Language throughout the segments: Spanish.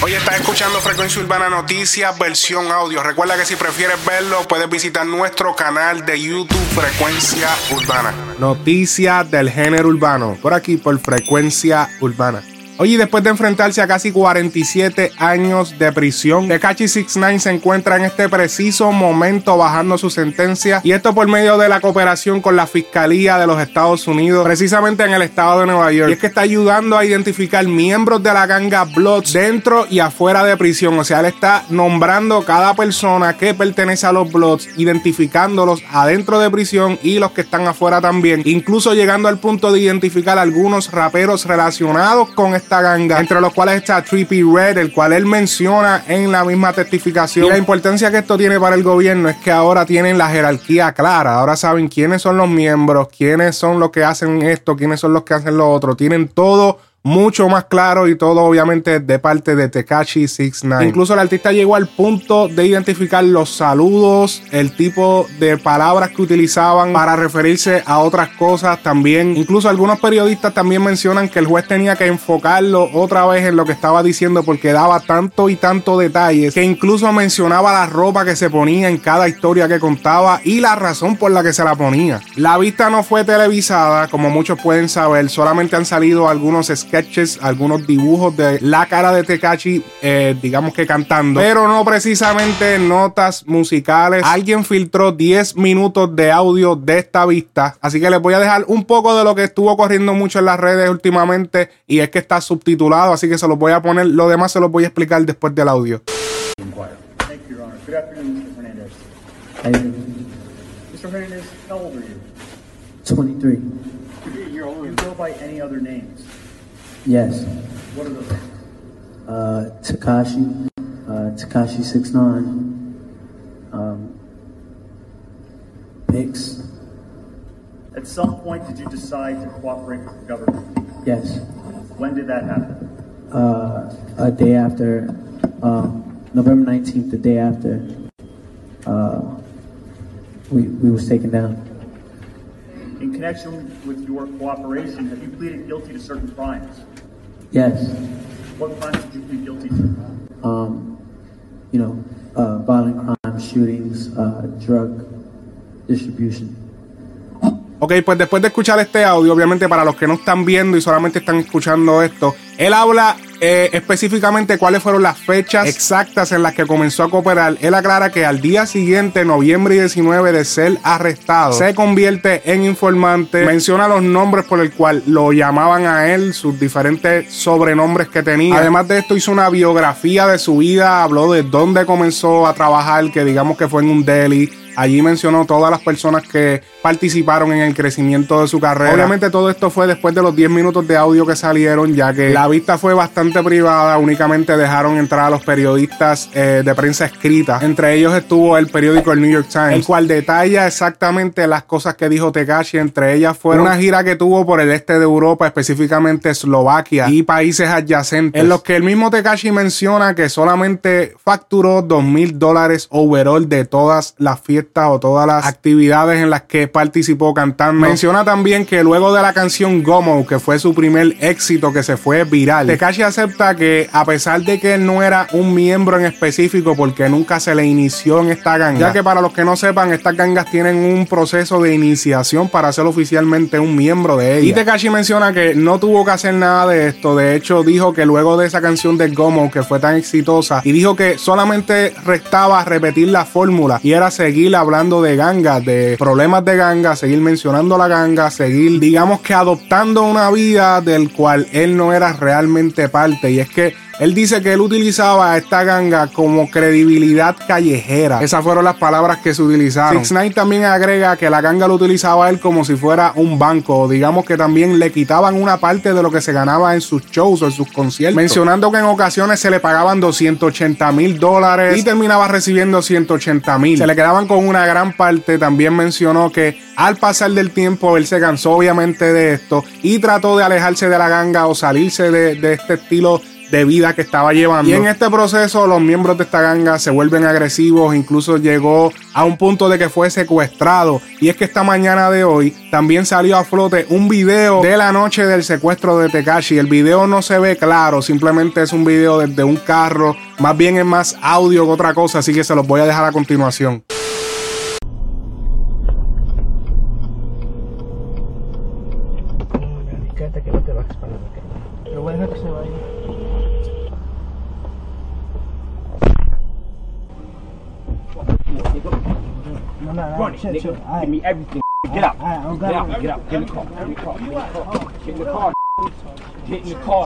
Hoy estás escuchando Frecuencia Urbana Noticias, versión audio. Recuerda que si prefieres verlo, puedes visitar nuestro canal de YouTube Frecuencia Urbana. Noticias del género urbano, por aquí por Frecuencia Urbana. Oye, después de enfrentarse a casi 47 años de prisión, Tekashi 69 se encuentra en este preciso momento bajando su sentencia y esto por medio de la cooperación con la Fiscalía de los Estados Unidos, precisamente en el estado de Nueva York. Y es que está ayudando a identificar miembros de la ganga Bloods dentro y afuera de prisión. O sea, él está nombrando cada persona que pertenece a los Bloods, identificándolos adentro de prisión y los que están afuera también, incluso llegando al punto de identificar algunos raperos relacionados con este esta ganga, entre los cuales está Trippy Red, el cual él menciona en la misma testificación. La importancia que esto tiene para el gobierno es que ahora tienen la jerarquía clara, ahora saben quiénes son los miembros, quiénes son los que hacen esto, quiénes son los que hacen lo otro, tienen todo mucho más claro y todo obviamente de parte de Tekashi 69. Incluso el artista llegó al punto de identificar los saludos, el tipo de palabras que utilizaban para referirse a otras cosas también. Incluso algunos periodistas también mencionan que el juez tenía que enfocarlo otra vez en lo que estaba diciendo porque daba tanto y tanto detalles que incluso mencionaba la ropa que se ponía en cada historia que contaba y la razón por la que se la ponía. La vista no fue televisada, como muchos pueden saber, solamente han salido algunos sketches, algunos dibujos de la cara de Tekashi, eh, digamos que cantando, pero no precisamente notas musicales. Alguien filtró 10 minutos de audio de esta vista, así que les voy a dejar un poco de lo que estuvo corriendo mucho en las redes últimamente y es que está subtitulado, así que se los voy a poner, lo demás se los voy a explicar después del audio. Thank you, Your Honor. Good afternoon, Mr. Hernandez. How old are you? 23. You're older. You go by any other names? Yes. What are those? Uh, Takashi, uh, Takashi 69. Um, Pix. At some point, did you decide to cooperate with the government? Yes. When did that happen? Uh, a day after, um, November 19th, the day after, uh, we, we was taken down. In connection with your cooperation, have you pleaded guilty to certain crimes? Yes. What crimes did you plead guilty to? Um, you know, uh, violent crimes, shootings, uh, drug distribution. Ok, pues después de escuchar este audio, obviamente para los que no están viendo y solamente están escuchando esto, él habla eh, específicamente cuáles fueron las fechas exactas en las que comenzó a cooperar. Él aclara que al día siguiente, noviembre 19, de ser arrestado, se convierte en informante, menciona los nombres por el cual lo llamaban a él, sus diferentes sobrenombres que tenía. Además de esto, hizo una biografía de su vida, habló de dónde comenzó a trabajar, que digamos que fue en un deli. Allí mencionó todas las personas que participaron en el crecimiento de su carrera. Obviamente todo esto fue después de los 10 minutos de audio que salieron, ya que la vista fue bastante privada. Únicamente dejaron entrar a los periodistas eh, de prensa escrita. Entre ellos estuvo el periódico el New York Times, el cual detalla exactamente las cosas que dijo Tekashi. Entre ellas fue una gira que tuvo por el este de Europa, específicamente Eslovaquia y países adyacentes, en los que el mismo Tekashi menciona que solamente facturó 2 mil dólares overall de todas las fiestas o todas las actividades en las que participó cantando. Menciona también que luego de la canción Gomo, que fue su primer éxito que se fue viral, Tekashi acepta que a pesar de que él no era un miembro en específico porque nunca se le inició en esta ganga, ya que para los que no sepan, estas gangas tienen un proceso de iniciación para ser oficialmente un miembro de ella. Y Tekashi menciona que no tuvo que hacer nada de esto, de hecho dijo que luego de esa canción de Gomo que fue tan exitosa y dijo que solamente restaba repetir la fórmula y era seguir hablando de gangas, de problemas de gangas, seguir mencionando la ganga, seguir, digamos que adoptando una vida del cual él no era realmente parte. Y es que él dice que él utilizaba a esta ganga como credibilidad callejera. Esas fueron las palabras que se utilizaron. Six Nine también agrega que la ganga lo utilizaba a él como si fuera un banco. Digamos que también le quitaban una parte de lo que se ganaba en sus shows o en sus conciertos. Mencionando que en ocasiones se le pagaban 280 mil dólares y terminaba recibiendo 180 mil. Se le quedaban con una gran parte. También mencionó que al pasar del tiempo él se cansó obviamente de esto y trató de alejarse de la ganga o salirse de, de este estilo de vida que estaba llevando. Y en este proceso los miembros de esta ganga se vuelven agresivos, incluso llegó a un punto de que fue secuestrado. Y es que esta mañana de hoy también salió a flote un video de la noche del secuestro de Tekashi. El video no se ve claro, simplemente es un video desde un carro, más bien es más audio que otra cosa, así que se los voy a dejar a continuación. No, no, no. Run it, chill, nigga. chill. Aight. Give me everything. Get out. Aight, I'll Get go. out. Get out. Get in the car. Get in the car. Get in the car. Get in the car.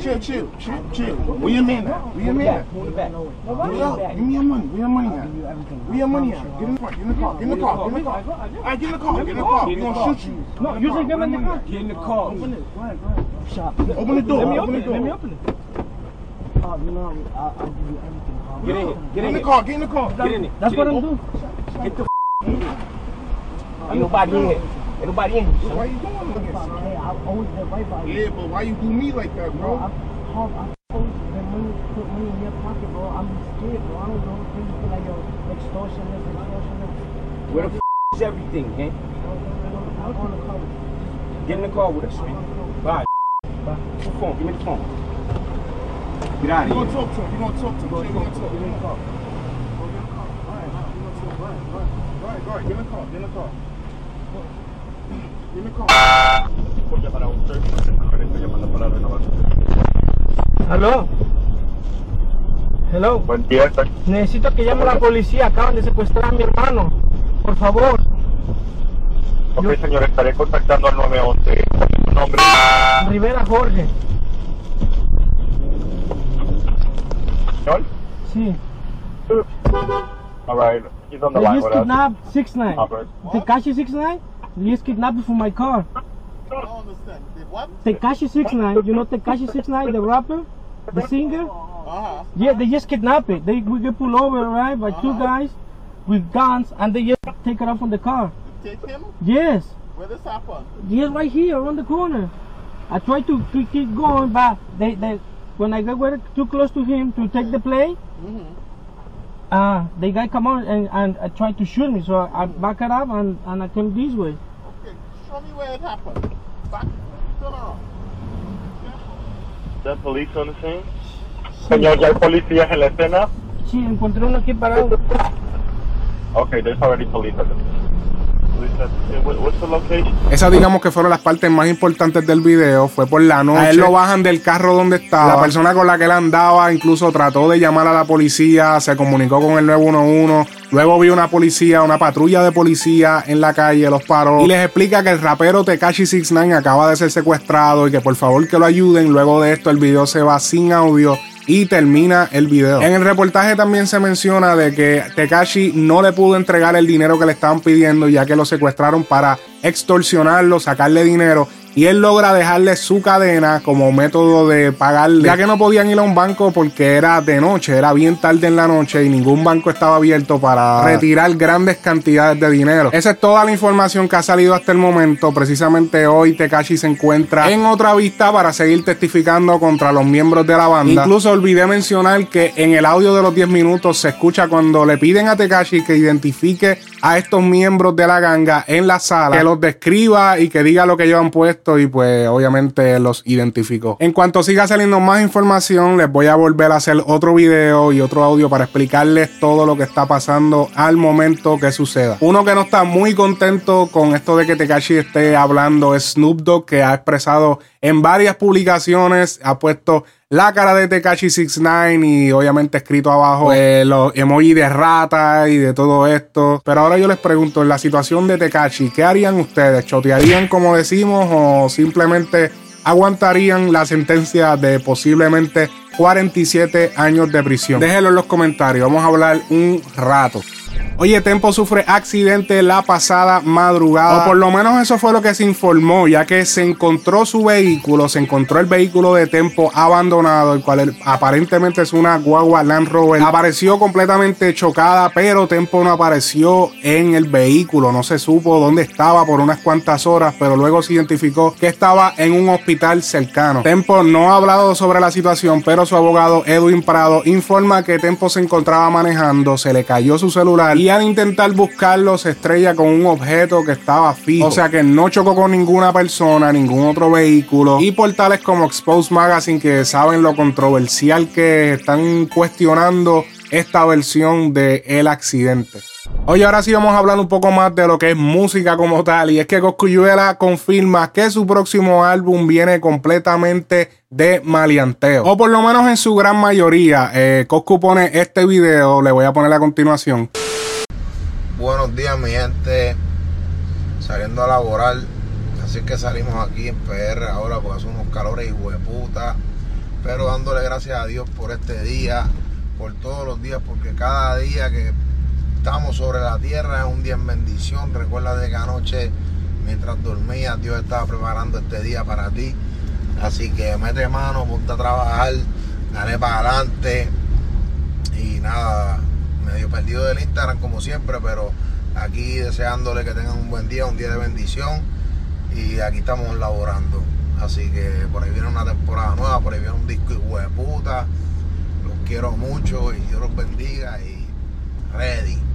Chill, chill, chill, chill. Where your man at? Where your man at? Pull it back. Where your- Give me your money. Where your money at? Where your money at? Get in the car. Get in the car. Get in the car. Get in the car. All right, get in the car. Get in the car. We gonna shoot you. No, you say get in the car. Get in the car. Open the door. Let me Open open it. Let me open it. Oh, you know, I'll, I'll give you everything. I'll- Get in here. Get Get in in the here. car. Get in the car. Get in it. That's Get what in I'm doing. Get the Ain't nobody in here. Ain't nobody in here. Why you doing this? Hey, I've always been right by you. Yeah, but why you do me like that, Bro, bro? I've, I've always been money, put money in your pocket, bro. I'm scared, bro. I don't know. Things feel like, yo, extortionist, extortionist. Where the f is everything, man? I'm on the cover. Get in the car with us, man. Bye. Bye. Your phone. Give me the phone. Get out You of gonna here. talk to him. You gonna talk to him. You gonna talk to him. Right, right, right. Get in the car. Get in the car. Get in the car. Hello. Hello. Buen día, Necesito que llame a la policía. Acaban de secuestrar a mi hermano. Por favor. ok señor, estaré contactando al 911. Su nombre, Rivera Jorge. Señor. Sí. All right, he's on the They line just with us. kidnapped 6 9 Alright. Tekashi 6 9 They just kidnapped me from my car. I don't understand. They what? Tekashi 6 9 You know Tekashi 6 9 the rapper? The singer? Uh-huh. Yeah, they just kidnap it. They we get pulled over, right, by two guys with guns, and they just take it off from the car. Take him? Yes, Where this happen? yes, right here around the corner. I tried to keep, keep going, but they, they when I got very- too close to him to take the play, uh, the guy come on and, and uh, tried to shoot me. So I, I back it up and, and I came this way. Okay, show me where it happened. Back. Turn around. ¿Ya police on the scene? Señor, ya hay policías en la escena. Sí, encontré uno aquí parado. Okay, there's already police at the Police Esas digamos que fueron las partes más importantes del video. Fue por la noche. A él lo bajan del carro donde estaba. La persona con la que él andaba incluso trató de llamar a la policía, se comunicó con el 911. Luego vio una policía, una patrulla de policía en la calle, los paró y les explica que el rapero Tekashi 69 acaba de ser secuestrado y que por favor que lo ayuden. Luego de esto el video se va sin audio y termina el video. En el reportaje también se menciona de que Tekashi no le pudo entregar el dinero que le estaban pidiendo ya que lo secuestraron para extorsionarlo, sacarle dinero y él logra dejarle su cadena como método de pagarle, ya que no podían ir a un banco porque era de noche, era bien tarde en la noche y ningún banco estaba abierto para retirar grandes cantidades de dinero. Esa es toda la información que ha salido hasta el momento. Precisamente hoy Tekashi se encuentra en otra vista para seguir testificando contra los miembros de la banda. Incluso olvidé mencionar que en el audio de los 10 minutos se escucha cuando le piden a Tekashi que identifique a estos miembros de la ganga en la sala, que los describa y que diga lo que llevan puesto y pues obviamente los identificó. En cuanto siga saliendo más información, les voy a volver a hacer otro video y otro audio para explicarles todo lo que está pasando al momento que suceda. Uno que no está muy contento con esto de que Tekashi esté hablando es Snoop Dogg, que ha expresado en varias publicaciones, ha puesto la cara de Tekashi 69 y obviamente escrito abajo pues, los emojis de rata y de todo esto. Pero ahora yo les pregunto, en la situación de Tekashi, ¿qué harían ustedes? ¿Chotearían como decimos o simplemente aguantarían la sentencia de posiblemente 47 años de prisión? Déjenlo en los comentarios, vamos a hablar un rato. Oye, Tempo sufre accidente la pasada madrugada. O por lo menos eso fue lo que se informó, ya que se encontró su vehículo, se encontró el vehículo de Tempo abandonado, el cual aparentemente es una guagua Land Rover. Apareció completamente chocada, pero Tempo no apareció en el vehículo. No se supo dónde estaba por unas cuantas horas, pero luego se identificó que estaba en un hospital cercano. Tempo no ha hablado sobre la situación, pero su abogado Edwin Prado informa que Tempo se encontraba manejando, se le cayó su celular y al intentar buscarlo se estrella con un objeto que estaba fijo. O sea que no chocó con ninguna persona, ningún otro vehículo. Y portales como Expose Magazine que saben lo controversial que están cuestionando esta versión de el accidente. Hoy ahora sí vamos a hablar un poco más de lo que es música como tal. Y es que Coscuyuela confirma que su próximo álbum viene completamente de malianteo. O por lo menos en su gran mayoría. Eh, Coscu pone este video, le voy a poner a continuación. Buenos días mi gente. Saliendo a laborar. Así que salimos aquí en PR ahora porque hace unos calores y puta. Pero dándole gracias a Dios por este día. Por todos los días. Porque cada día que estamos sobre la tierra, es un día en bendición. Recuerda de que anoche, mientras dormías, Dios estaba preparando este día para ti. Así que mete mano, ponte a trabajar, dale para adelante. Y nada, medio perdido del Instagram como siempre, pero aquí deseándole que tengan un buen día, un día de bendición. Y aquí estamos laborando. Así que por ahí viene una temporada nueva, por ahí viene un disco de puta. Los quiero mucho y Dios los bendiga y ready.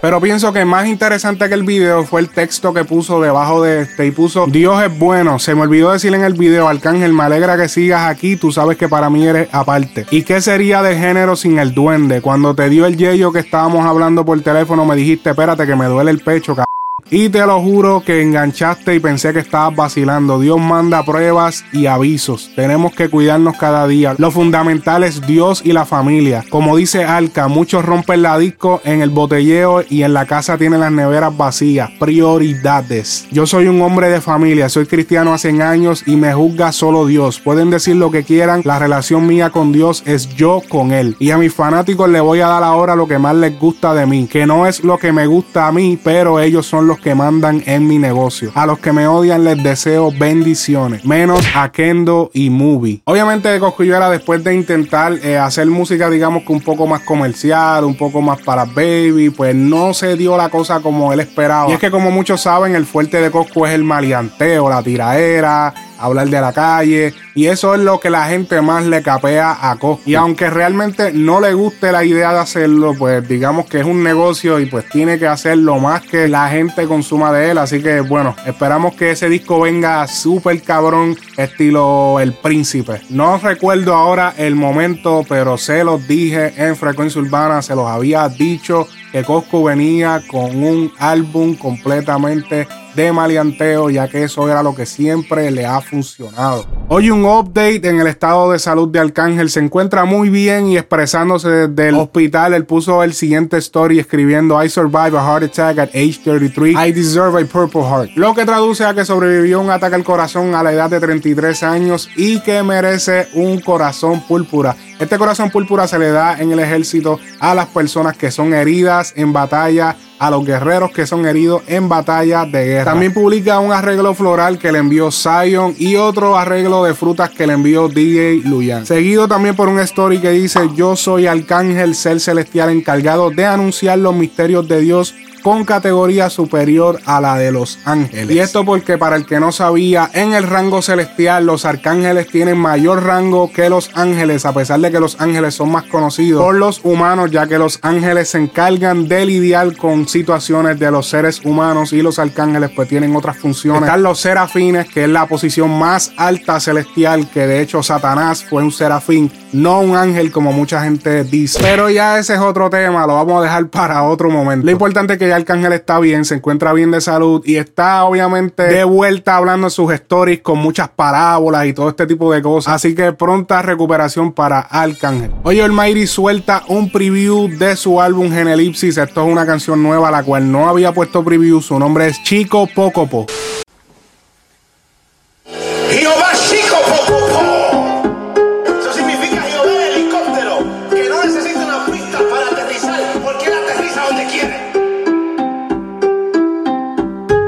Pero pienso que más interesante que el video fue el texto que puso debajo de este y puso Dios es bueno. Se me olvidó decir en el video, Arcángel, me alegra que sigas aquí, tú sabes que para mí eres aparte. ¿Y qué sería de género sin el duende? Cuando te dio el yello que estábamos hablando por teléfono, me dijiste, espérate que me duele el pecho, cabrón. Y te lo juro que enganchaste y pensé que estabas vacilando. Dios manda pruebas y avisos. Tenemos que cuidarnos cada día. Lo fundamental es Dios y la familia. Como dice Alca, muchos rompen la disco en el botelleo y en la casa tienen las neveras vacías. Prioridades. Yo soy un hombre de familia, soy cristiano hace años y me juzga solo Dios. Pueden decir lo que quieran, la relación mía con Dios es yo con Él. Y a mis fanáticos le voy a dar ahora lo que más les gusta de mí, que no es lo que me gusta a mí, pero ellos son los que mandan en mi negocio. A los que me odian les deseo bendiciones. Menos a Kendo y Movie. Obviamente Cosculluela después de intentar eh, hacer música digamos que un poco más comercial, un poco más para baby, pues no se dio la cosa como él esperaba. Y es que como muchos saben, el fuerte de Coscu es el maleanteo, la tiraera, hablar de la calle. Y eso es lo que la gente más le capea a Coscu. Y aunque realmente no le guste la idea de hacerlo, pues digamos que es un negocio y pues tiene que hacer lo más que la gente consuma de él. Así que bueno, esperamos que ese disco venga súper cabrón, estilo El Príncipe. No recuerdo ahora el momento, pero se los dije en Frecuencia Urbana, se los había dicho que Cosco venía con un álbum completamente de maleanteo, ya que eso era lo que siempre le ha funcionado. Hoy un update en el estado de salud de Arcángel. Se encuentra muy bien y expresándose desde el hospital. Él puso el siguiente story escribiendo: I survived a heart attack at age 33. I deserve a purple heart. Lo que traduce a que sobrevivió un ataque al corazón a la edad de 33 años y que merece un corazón púrpura. Este corazón púrpura se le da en el ejército a las personas que son heridas en batalla a los guerreros que son heridos en batalla de guerra. También publica un arreglo floral que le envió Zion y otro arreglo de frutas que le envió DJ Luyan. Seguido también por un story que dice yo soy Arcángel, ser celestial encargado de anunciar los misterios de Dios con categoría superior a la de los ángeles. Y esto porque para el que no sabía, en el rango celestial los arcángeles tienen mayor rango que los ángeles, a pesar de que los ángeles son más conocidos por los humanos, ya que los ángeles se encargan de lidiar con situaciones de los seres humanos y los arcángeles pues tienen otras funciones. Están los serafines, que es la posición más alta celestial, que de hecho Satanás fue un serafín, no un ángel como mucha gente dice. Pero ya ese es otro tema, lo vamos a dejar para otro momento. Lo importante es que Arcángel está bien, se encuentra bien de salud y está obviamente de vuelta hablando en sus stories con muchas parábolas y todo este tipo de cosas. Así que pronta recuperación para Arcángel. Oye, Almighty suelta un preview de su álbum Genelipsis. Esto es una canción nueva, la cual no había puesto preview. Su nombre es Chico Pocopo.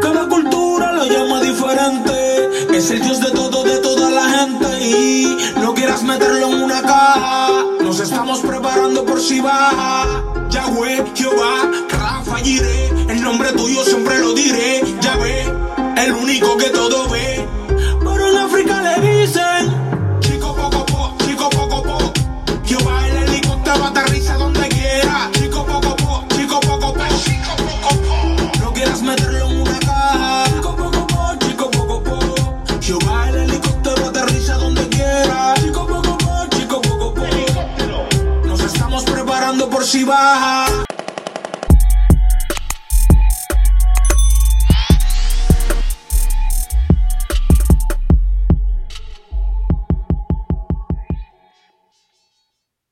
Cada cultura lo llama diferente. Es el dios de todo, de toda la gente. Y no quieras meterlo en una caja. Nos estamos preparando por si baja. Yahweh, Jehová, Rafa, El nombre tuyo siempre lo diré. Yahweh, el único que todo ve.